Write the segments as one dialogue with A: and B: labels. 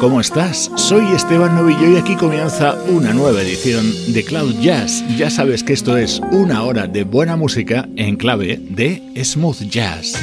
A: ¿Cómo estás? Soy Esteban Novillo y aquí comienza una nueva edición de Cloud Jazz. Ya sabes que esto es una hora de buena música en clave de smooth jazz.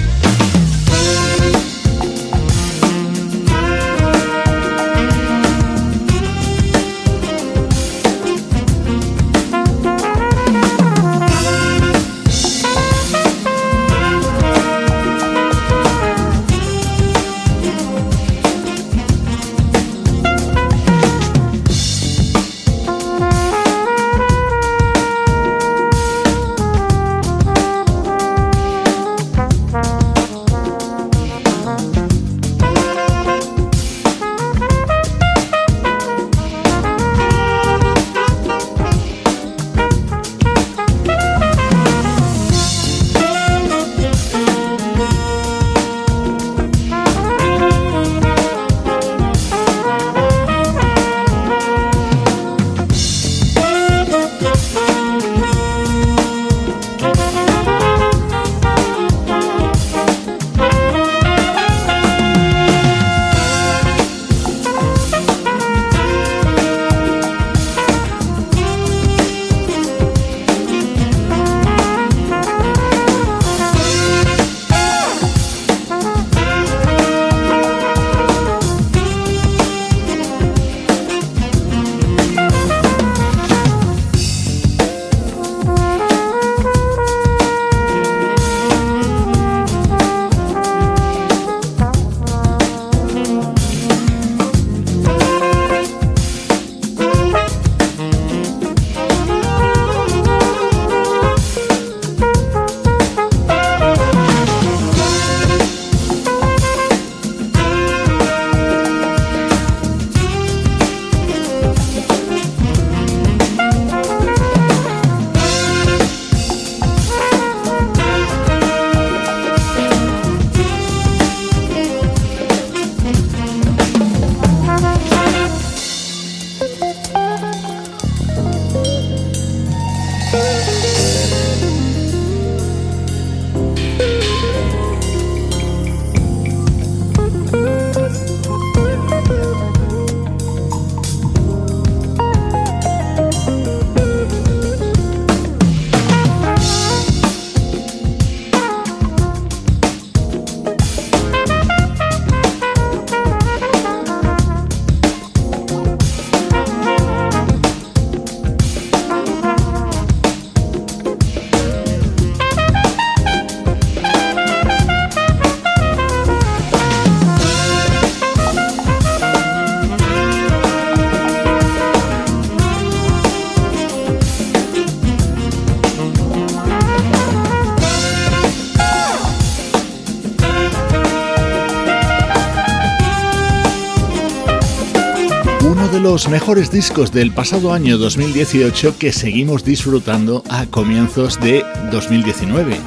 A: Los mejores discos del pasado año 2018 que seguimos disfrutando a comienzos de 2019.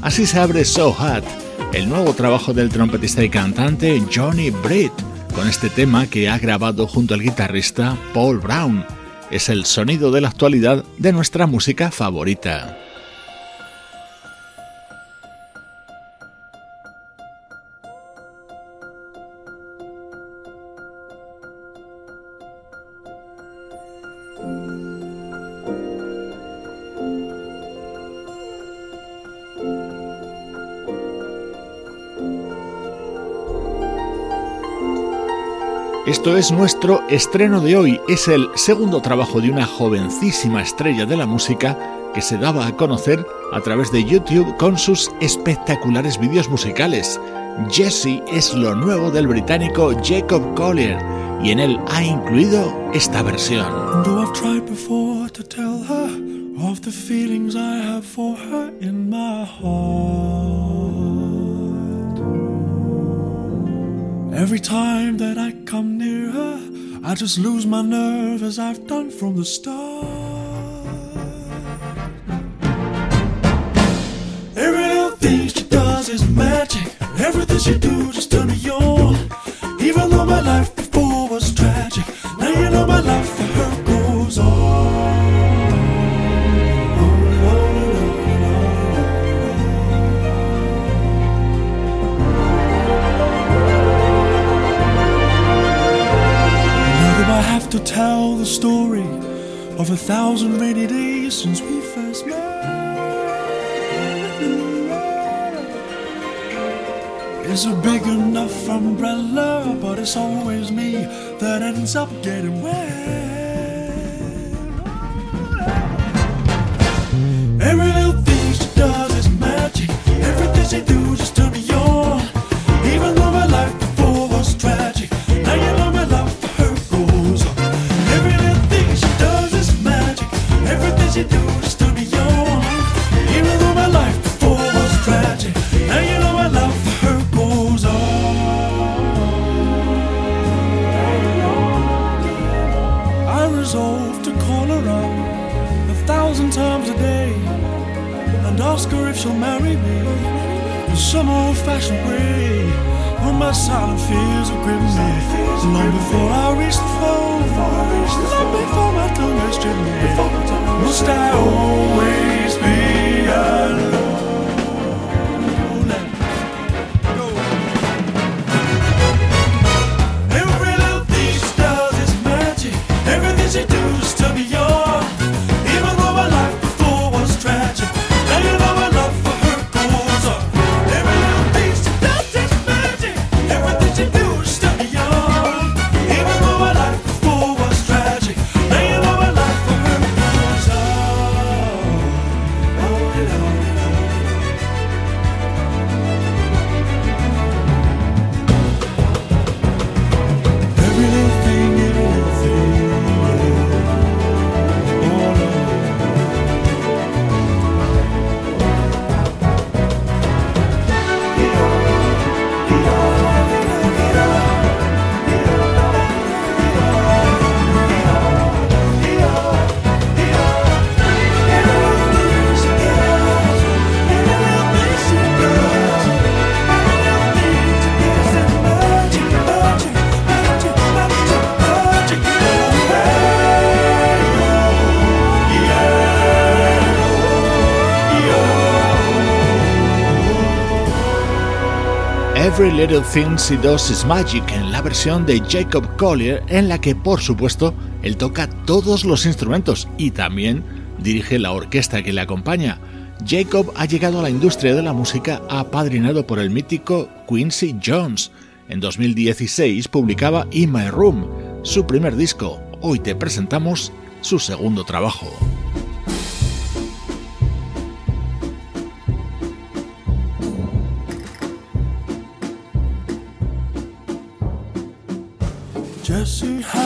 A: Así se abre So Hot, el nuevo trabajo del trompetista y cantante Johnny Britt, con este tema que ha grabado junto al guitarrista Paul Brown. Es el sonido de la actualidad de nuestra música favorita. Esto es nuestro estreno de hoy. Es el segundo trabajo de una jovencísima estrella de la música que se daba a conocer a través de YouTube con sus espectaculares vídeos musicales. Jesse es lo nuevo del británico Jacob Collier y en él ha incluido esta versión.
B: Every time that I come near her, I just lose my nerve as I've done from the start. Every little thing she does is magic. Everything she do just turn me on. Even though my life before was tragic, now you know my life. to tell the story of a thousand rainy days since we first met. It's a big enough umbrella, but it's always me that ends up getting wet. Every Little Thing She Does Is Magic
A: en la versión de Jacob Collier en la que por supuesto él toca todos los instrumentos y también dirige la orquesta que le acompaña. Jacob ha llegado a la industria de la música apadrinado por el mítico Quincy Jones. En 2016 publicaba In My Room, su primer disco. Hoy te presentamos su segundo trabajo.
B: Jesse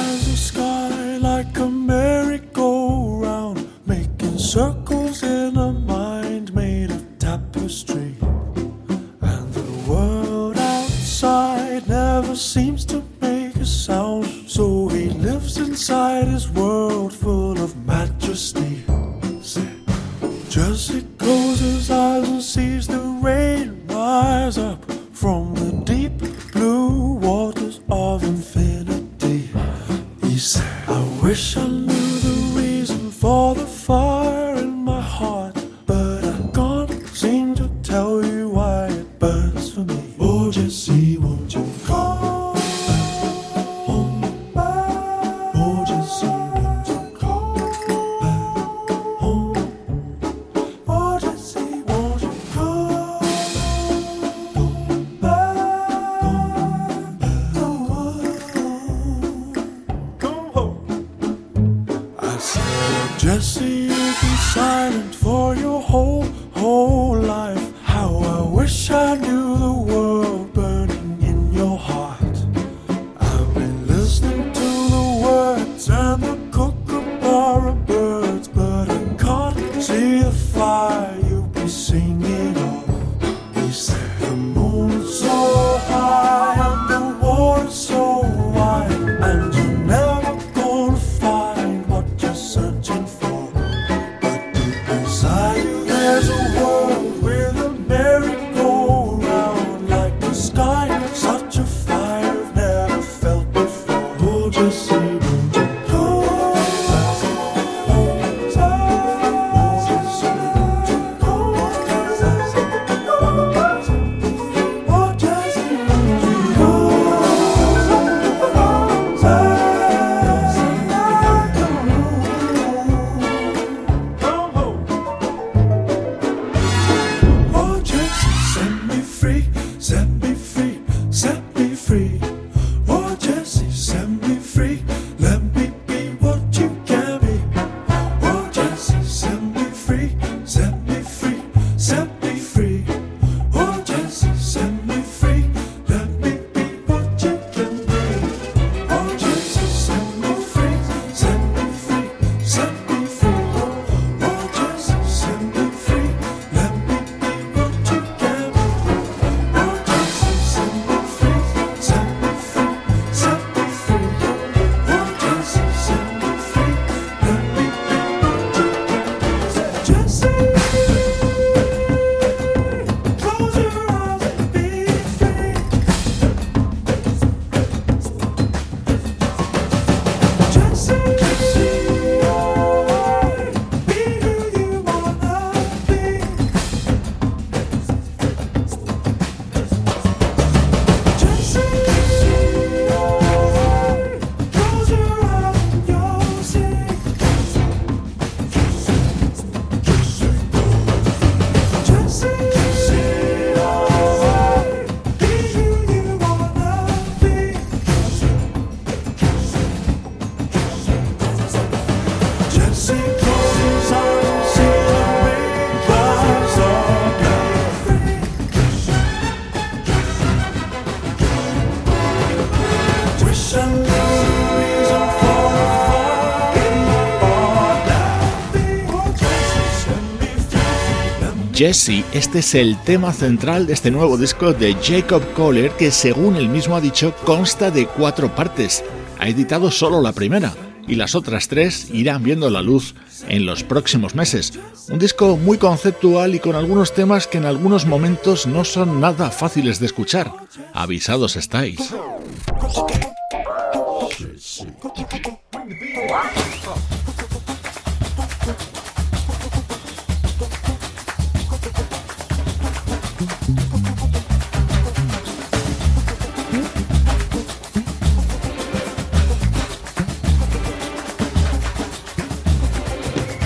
B: Jesse.
A: Este es el tema central de este nuevo disco de Jacob Kohler que según él mismo ha dicho consta de cuatro partes. Ha editado solo la primera y las otras tres irán viendo la luz en los próximos meses. Un disco muy conceptual y con algunos temas que en algunos momentos no son nada fáciles de escuchar. Avisados estáis.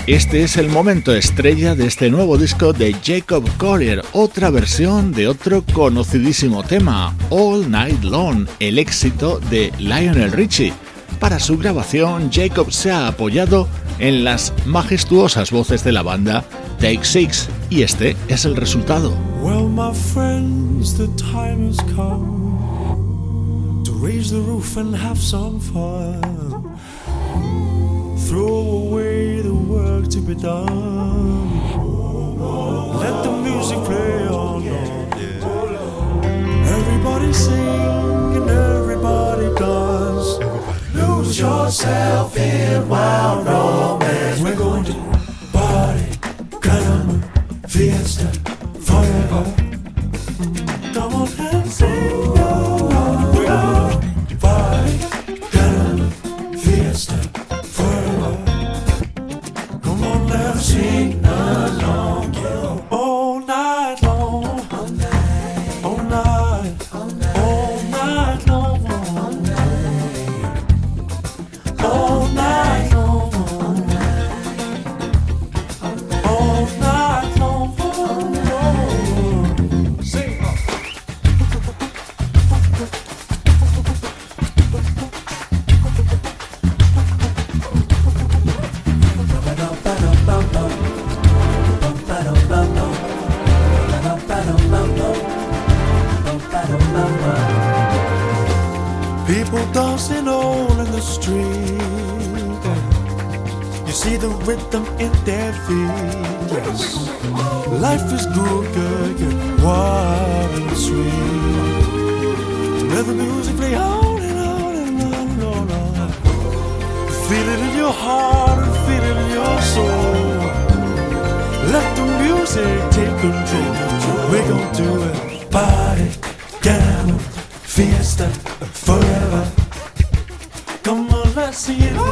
A: Este es el momento estrella de este nuevo disco de Jacob Collier, otra versión de otro conocidísimo tema, All Night Long, el éxito de Lionel Richie. Para su grabación, Jacob se ha apoyado en las majestuosas voces de la banda Take Six, y este es el resultado.
B: Well, my friends, the time has come to raise the roof and have some fun. Throw away be done. Let the music play on. Everybody sing and everybody dance. Lose yourself in wild romance. We're going to party, caramba, fiesta, street. You see the rhythm in their feet. Yes. Life is good, good, good, wild and sweet. Let the music play on and on and on and on. On. Feel it in your heart and feel it in your soul. Let the music take control. We're gonna do it. Party, gamma, fiesta, forever see it.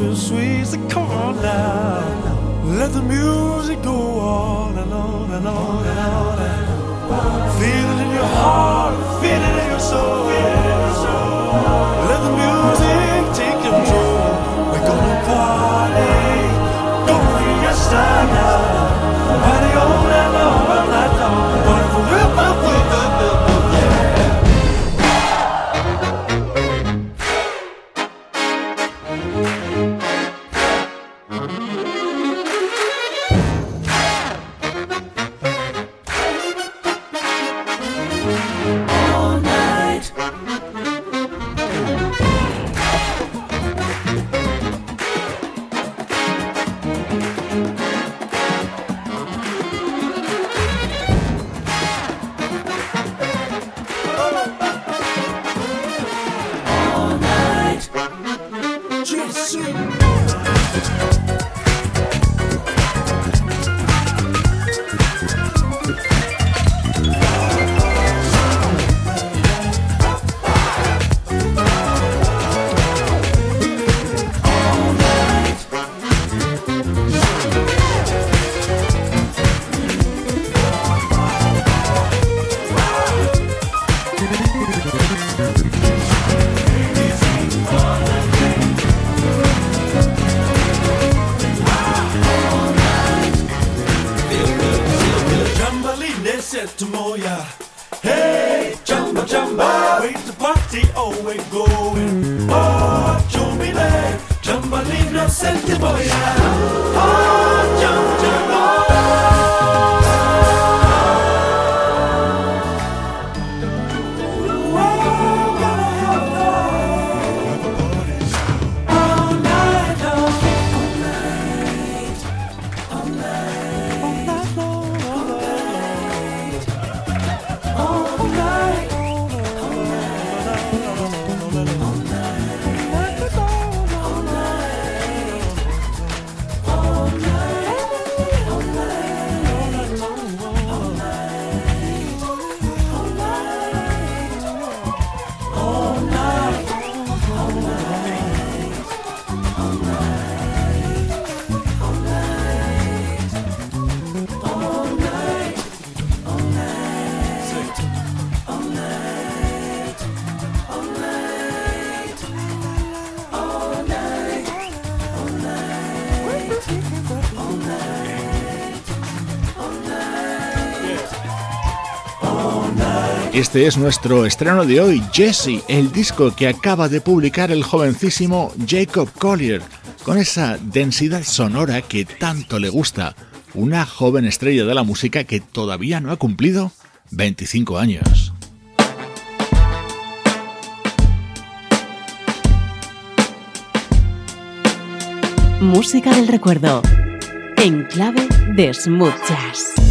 B: Is sweet. So come on now. Let the music go on and on and on and on. And on. Feel it in your heart, feel it in your soul. Let the music take control. We're gonna party,
A: Este es nuestro estreno de hoy, Jesse, el disco que acaba de publicar el jovencísimo Jacob Collier, con esa densidad sonora que tanto le gusta, una joven estrella de la música que todavía no ha cumplido 25 años.
C: Música del recuerdo, en clave de smooth jazz.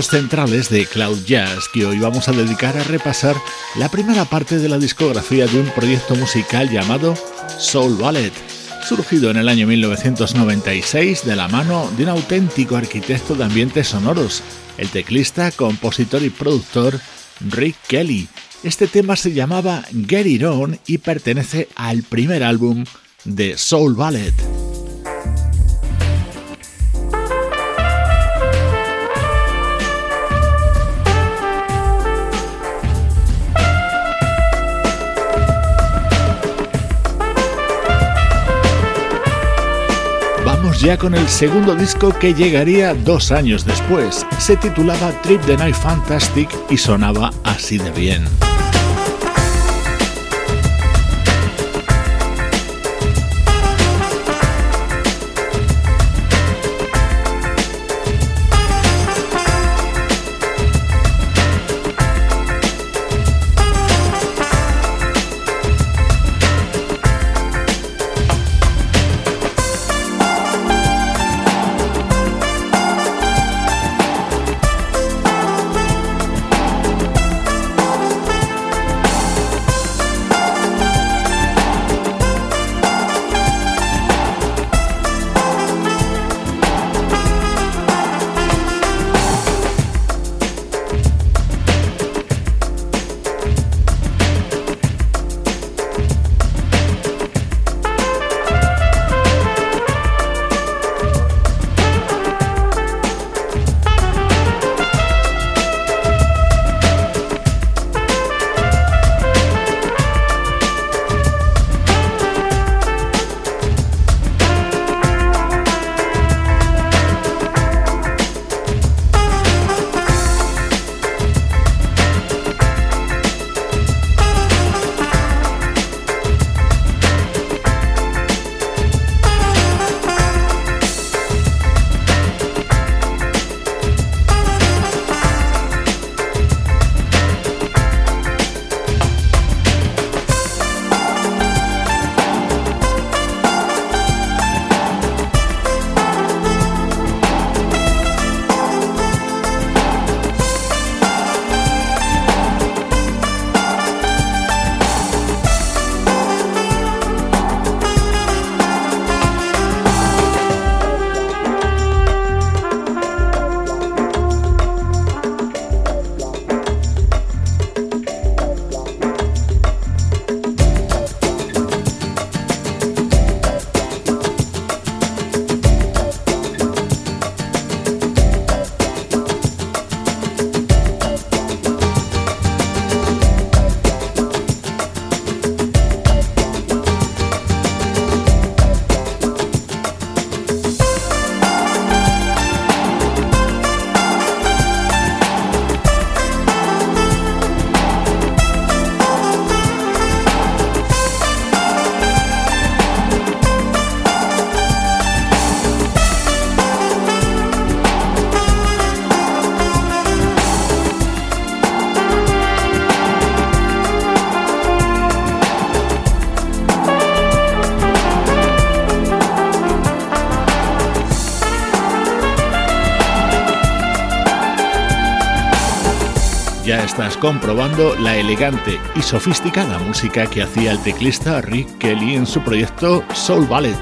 A: Centrales de Cloud Jazz que hoy vamos a dedicar a repasar la primera parte de la discografía de un proyecto musical llamado Soul Ballet, surgido en el año 1996 de la mano de un auténtico arquitecto de ambientes sonoros, el teclista, compositor y productor Rick Kelly. Este tema se llamaba Get It On y pertenece al primer álbum de Soul Ballet. Ya con el segundo disco que llegaría dos años después. Se titulaba Trip the Night Fantastic y sonaba así de bien. Comprobando la elegante y sofisticada música que hacía el teclista Rick Kelly en su proyecto Soul Ballet.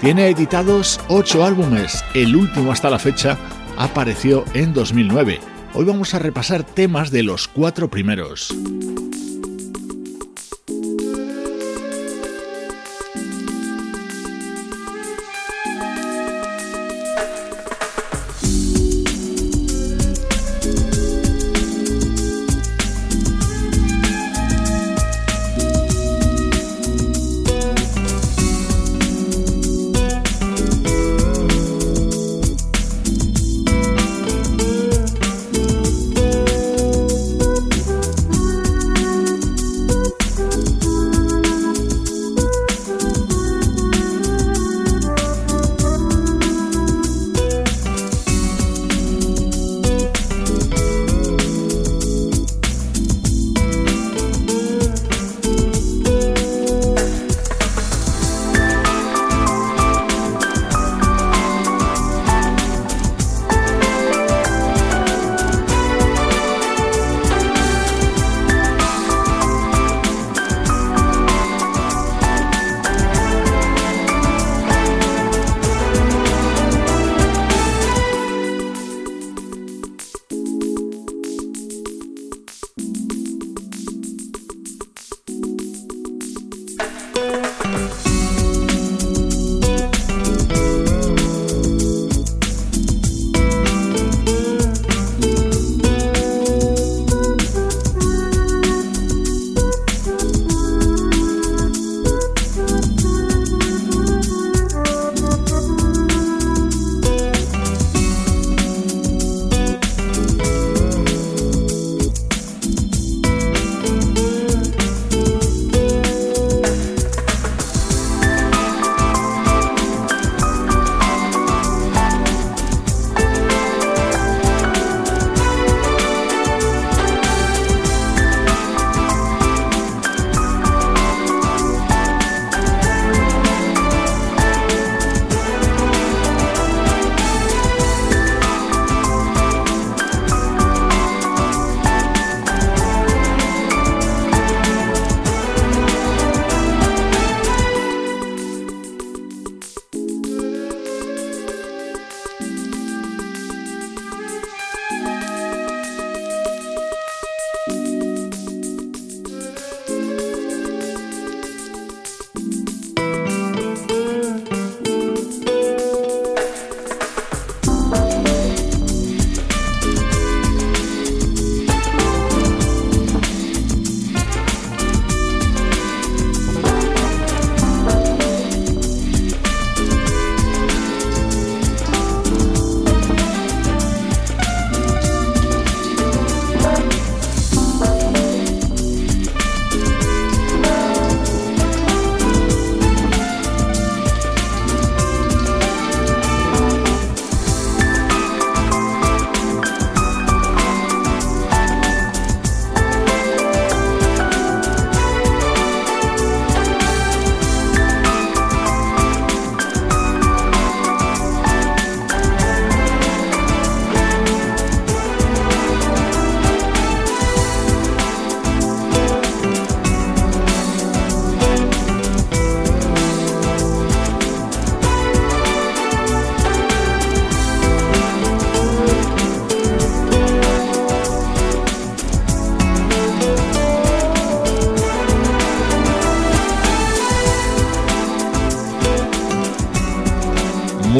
A: Tiene editados ocho álbumes, el último hasta la fecha apareció en 2009. Hoy vamos a repasar temas de los cuatro primeros.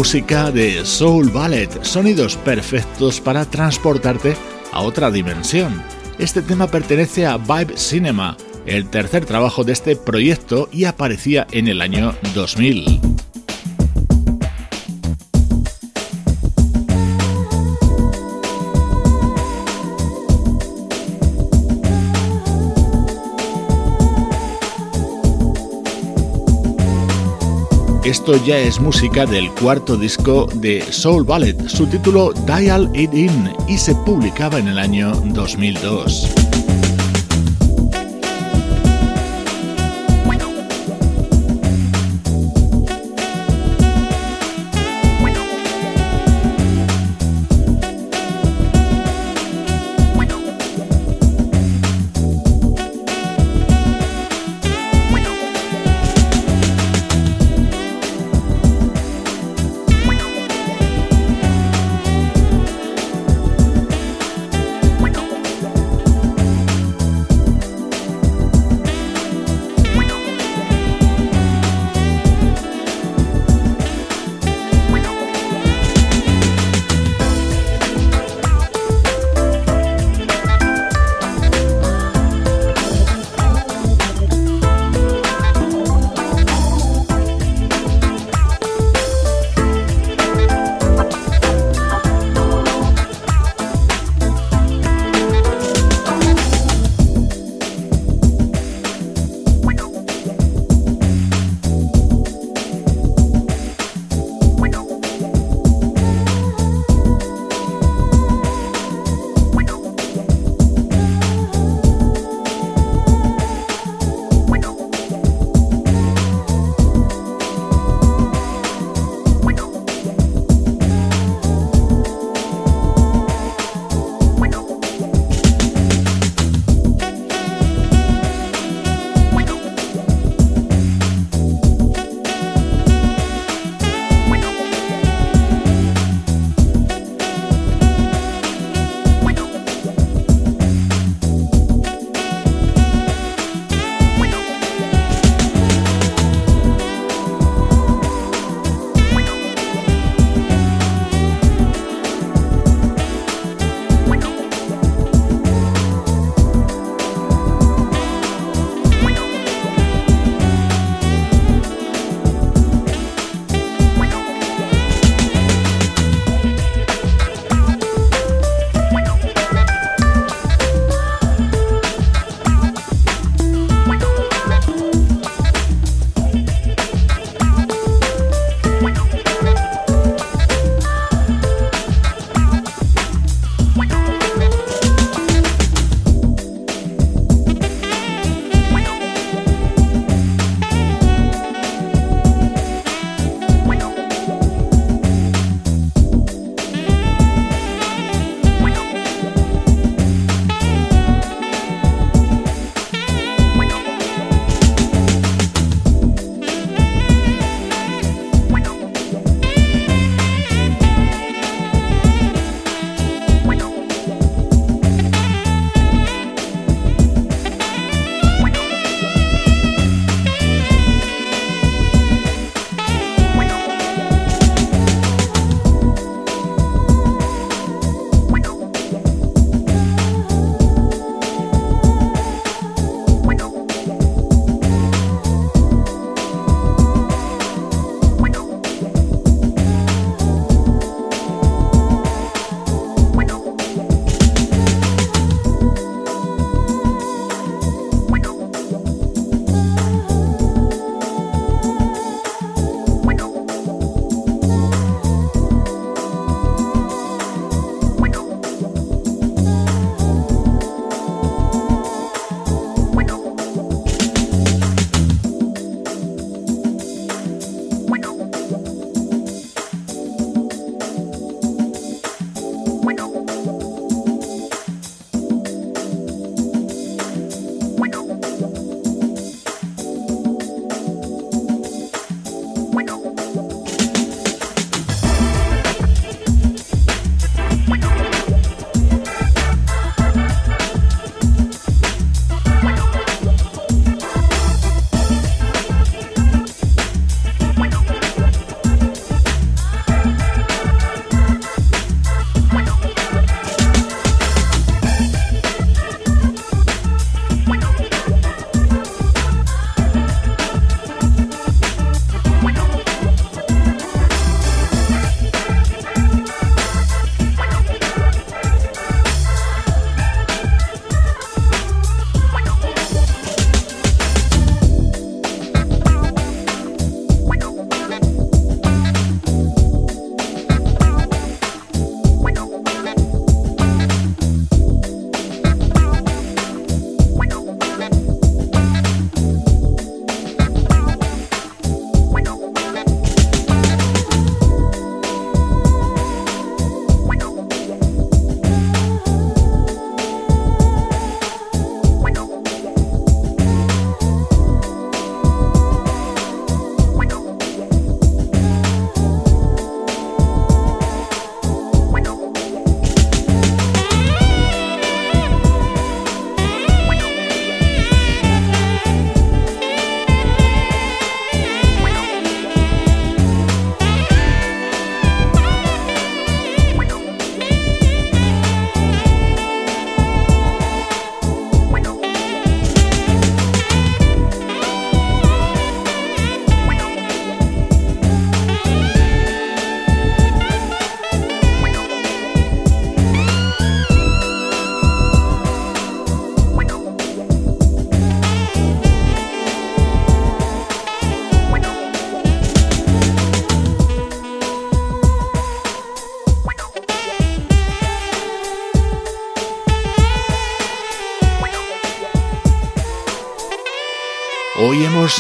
A: Música de Soul Ballet, sonidos perfectos para transportarte a otra dimensión. Este tema pertenece a Vibe Cinema, el tercer trabajo de este proyecto y aparecía en el año 2000. Esto ya es música del cuarto disco de Soul Ballet, su título Dial It In, y se publicaba en el año 2002.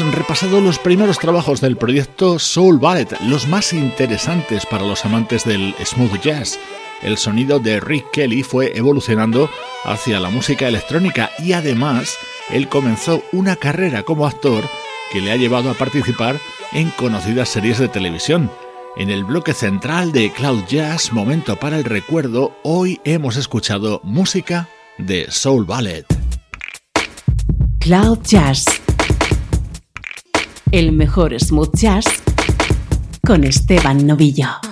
A: Repasado los primeros trabajos del proyecto Soul Ballet, los más interesantes para los amantes del smooth jazz. El sonido de Rick Kelly fue evolucionando hacia la música electrónica y además él comenzó una carrera como actor que le ha llevado a participar en conocidas series de televisión. En el bloque central de Cloud Jazz, Momento para el Recuerdo, hoy hemos escuchado música de Soul Ballet.
C: Cloud Jazz el mejor smooth jazz con Esteban Novillo.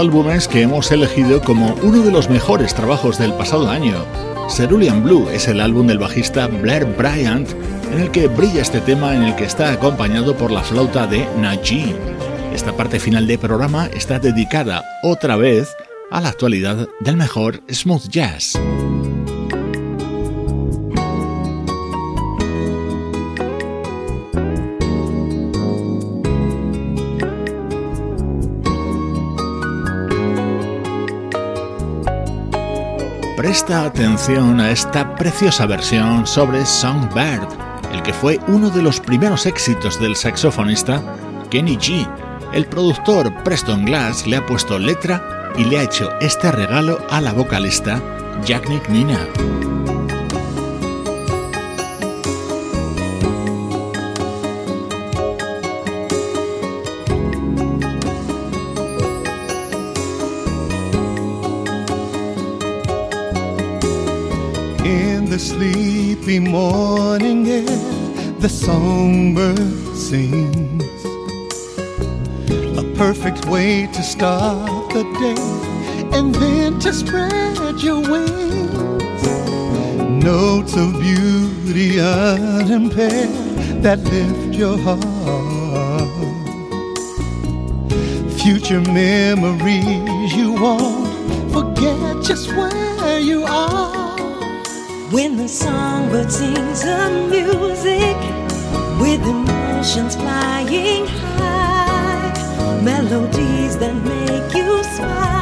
A: Álbumes que hemos elegido como uno de los mejores trabajos del pasado año. Cerulean Blue es el álbum del bajista Blair Bryant, en el que brilla este tema en el que está acompañado por la flauta de Najee. Esta parte final del programa está dedicada otra vez a la actualidad del mejor smooth jazz. Presta atención a esta preciosa versión sobre Songbird, el que fue uno de los primeros éxitos del saxofonista Kenny G. El productor Preston Glass le ha puesto letra y le ha hecho este regalo a la vocalista Jack Nick Nina.
D: Sleepy morning air, the songbird sings. A perfect way to start the day, and then to spread your wings. Notes of beauty unimpaired that lift your heart. Future memories you won't forget just where you are.
E: When the songbird sings a music with emotions flying high, melodies that make you smile,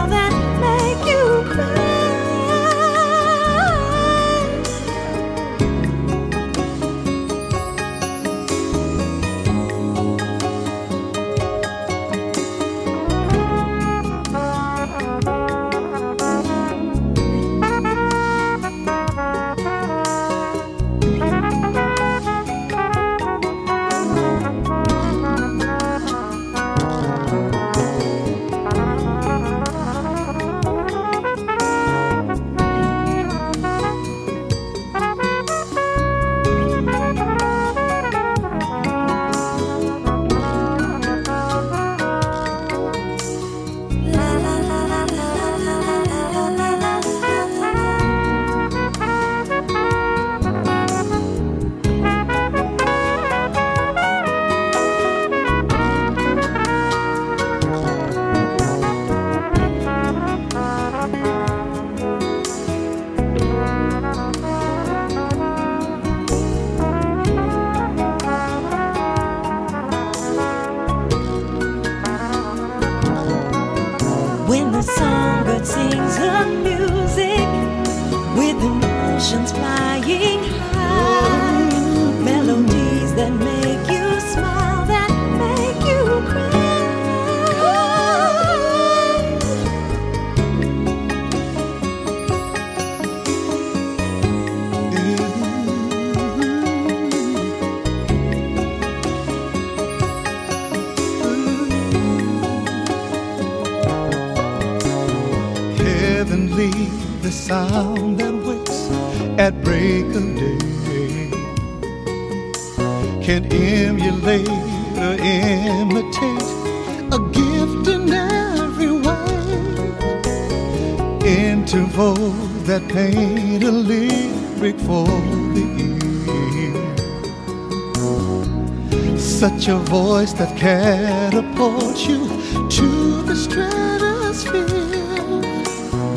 D: such a voice that catapults you to the stratosphere.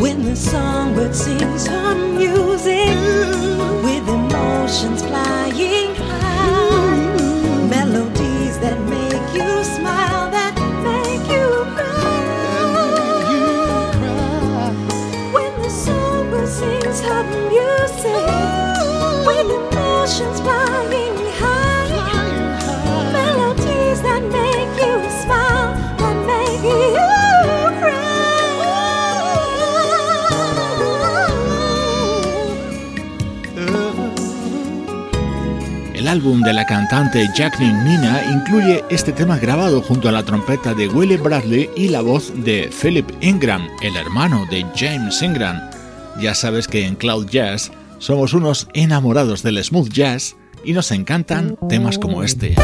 E: When the songbird sings her music with emotions
A: álbum de la cantante Jacqueline Nina incluye este tema grabado junto a la trompeta de Willie Bradley y la voz de Philip Ingram, el hermano de James Ingram. Ya sabes que en Cloud Jazz somos unos enamorados del smooth jazz y nos encantan temas como este.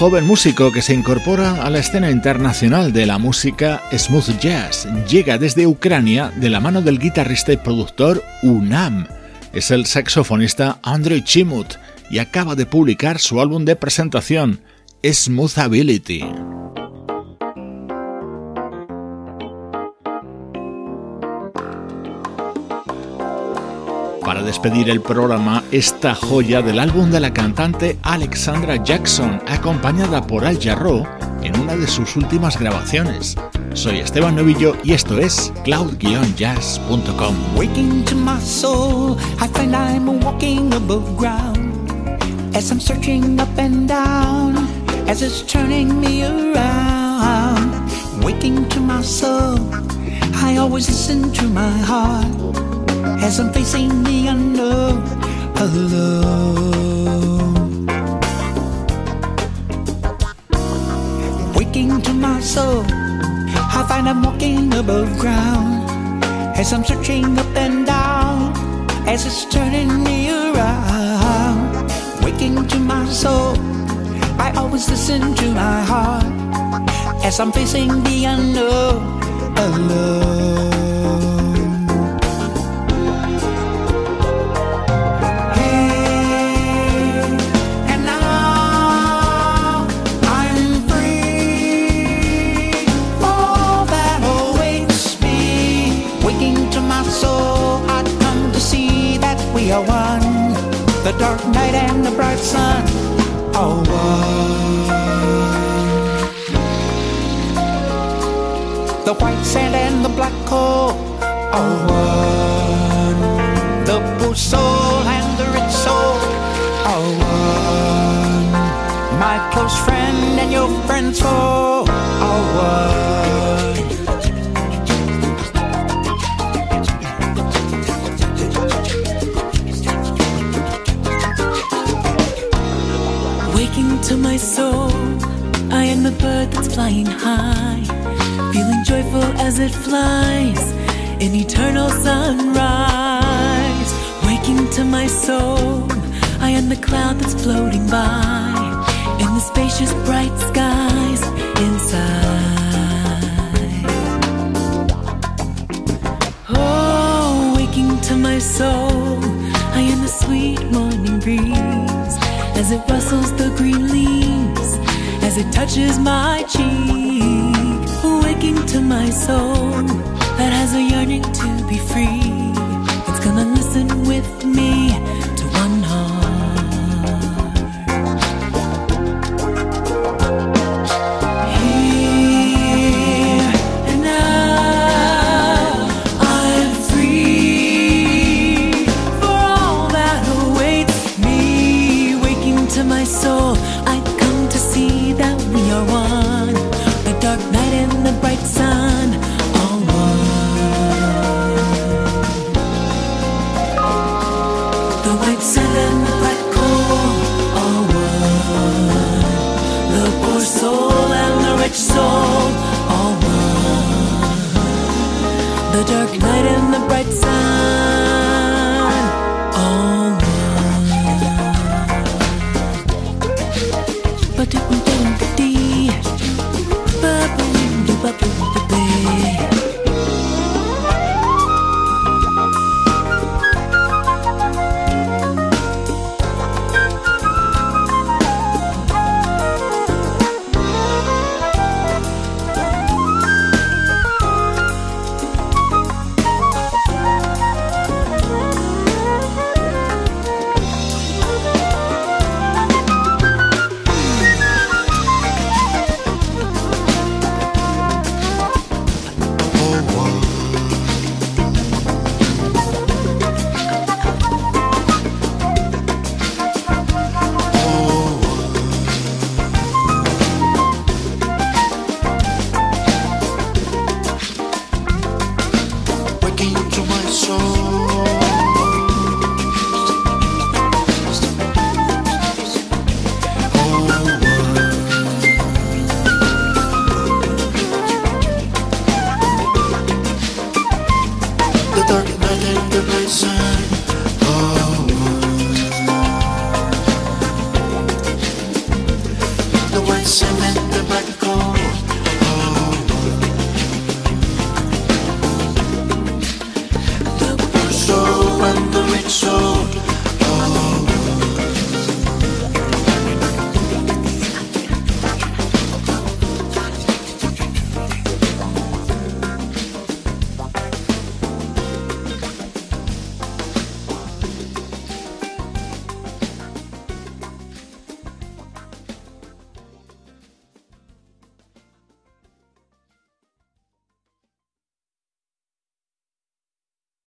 A: Joven músico que se incorpora a la escena internacional de la música smooth jazz llega desde Ucrania de la mano del guitarrista y productor Unam. Es el saxofonista Andrei Chimut y acaba de publicar su álbum de presentación, Smoothability. Para despedir el programa, esta joya del álbum de la cantante Alexandra Jackson, acompañada por Al Jarreau en una de sus últimas grabaciones. Soy Esteban Novillo y esto es cloud-jazz.com.
F: Waking to my soul, I find I'm walking above ground. As I'm searching up and down, as it's turning me around. Waking to my soul, I always listen to my heart. As I'm facing the unknown alone. Waking to my soul, I find I'm walking above ground as I'm searching up and down as it's turning me around. Waking to my soul, I always listen to my heart as I'm facing the unknown alone. The dark night and the bright sun are one. The white sand and the black coal are one. Oh, the poor soul and the rich soul are one. My close friend and your friend's soul are one.
G: To my soul. I am the bird that's flying high, feeling joyful as it flies in eternal sunrise. Waking to my soul, I am the cloud that's floating by in the spacious bright skies inside. Oh, waking to my soul, I am the sweet morning breeze as it rustles the green leaves, as it touches my cheek, waking to my soul that has a yearning to be free. It's gonna listen with me